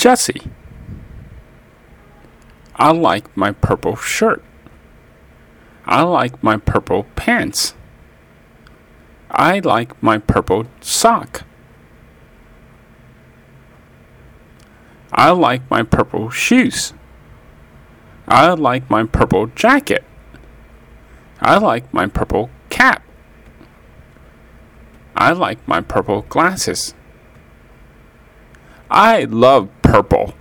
Jesse. I like my purple shirt. I like my purple pants. I like my purple sock. I like my purple shoes. I like my purple jacket. I like my purple cap. I like my purple glasses. I love purple.